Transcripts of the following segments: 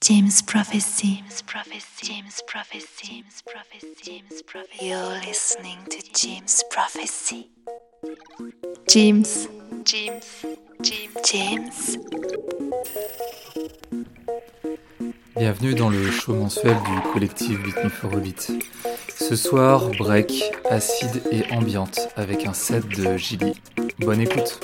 James Prophecy. James Prophecy. James Prophecy. James Prophecy. James Prophecy. You're listening to James Prophecy. James. James. James. James. Bienvenue dans le show mensuel du collectif Beat Me for a Beat. Ce soir, break, acide et ambiante avec un set de Gilly. Bonne écoute.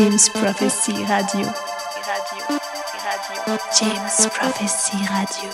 James Prophecy Radio. Radio, radio. James Prophecy Radio.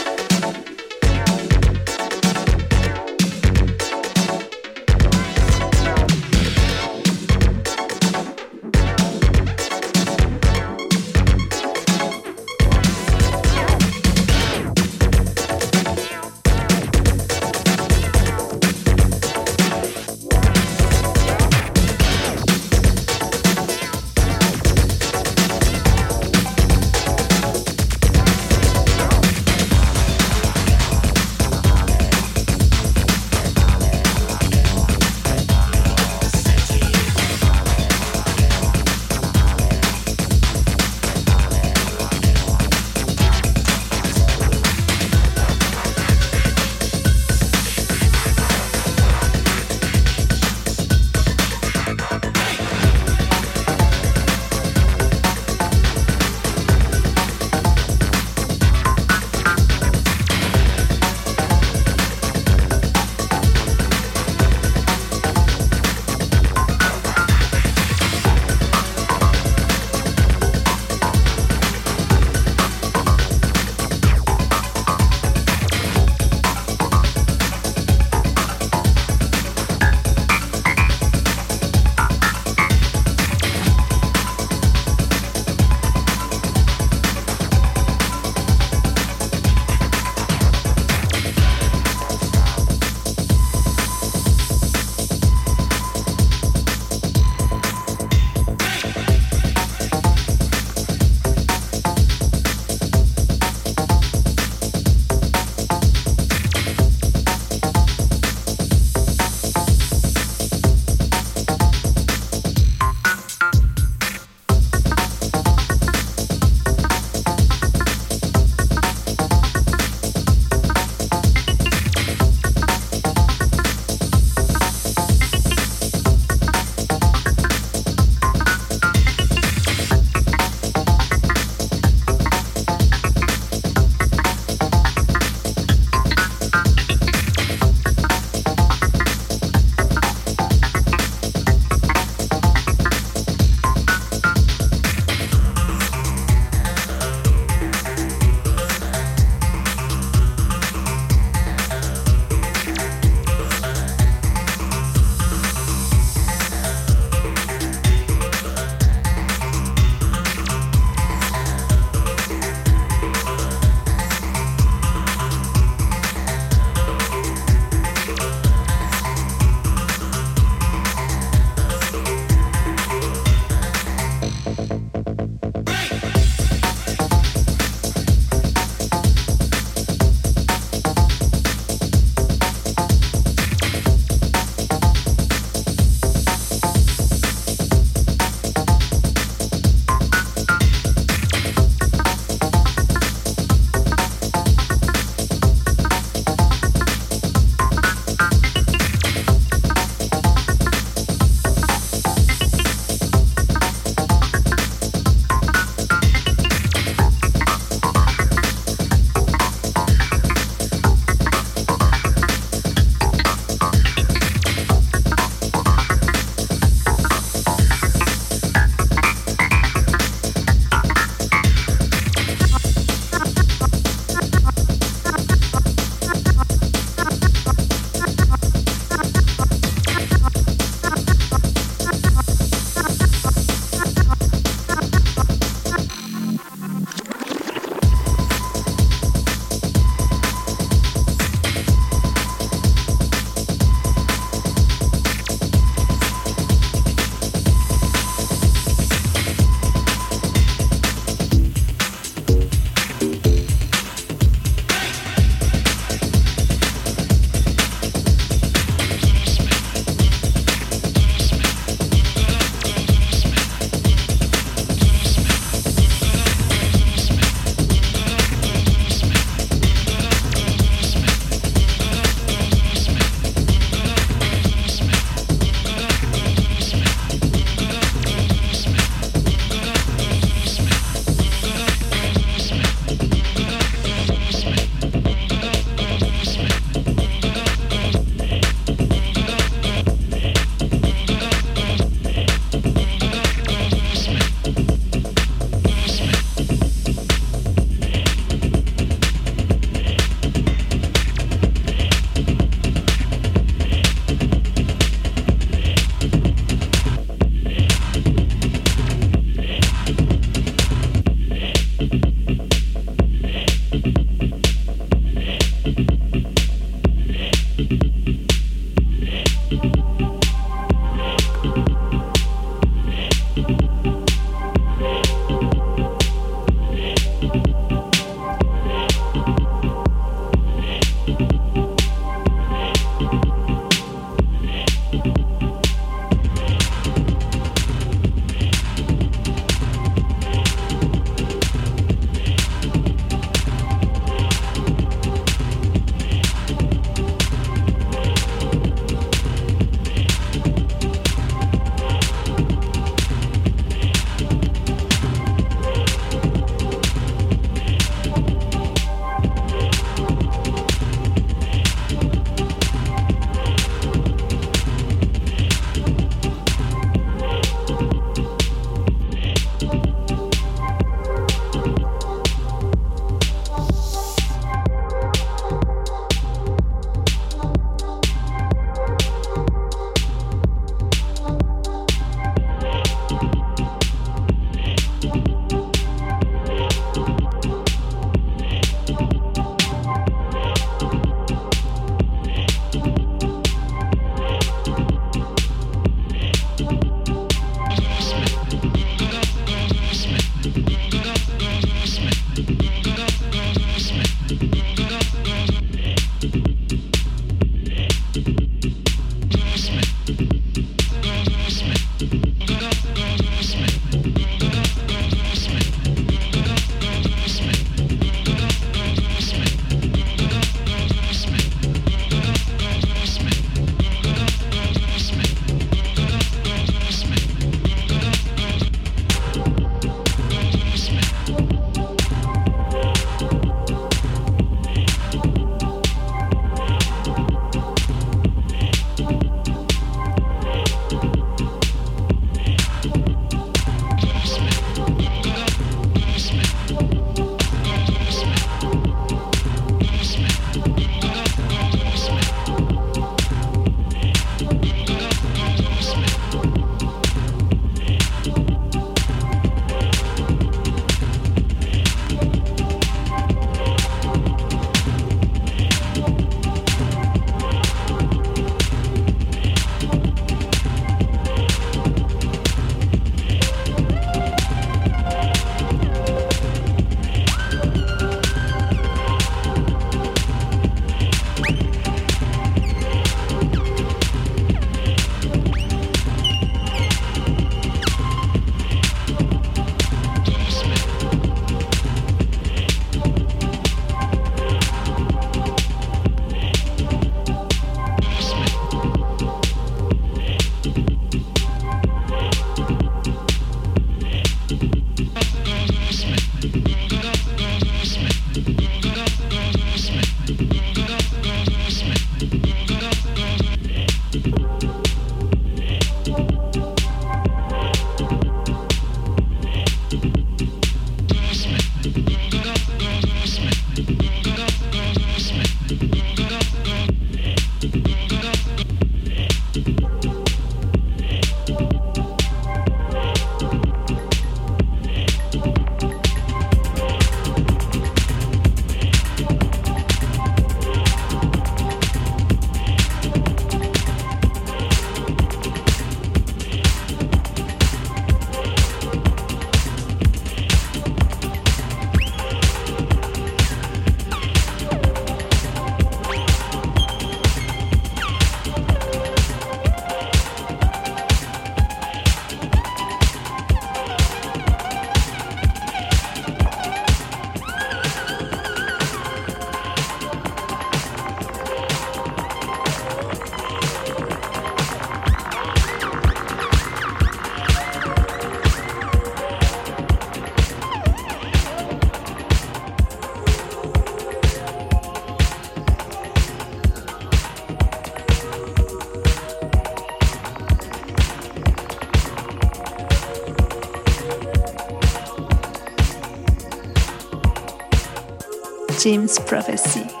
James Prophecy.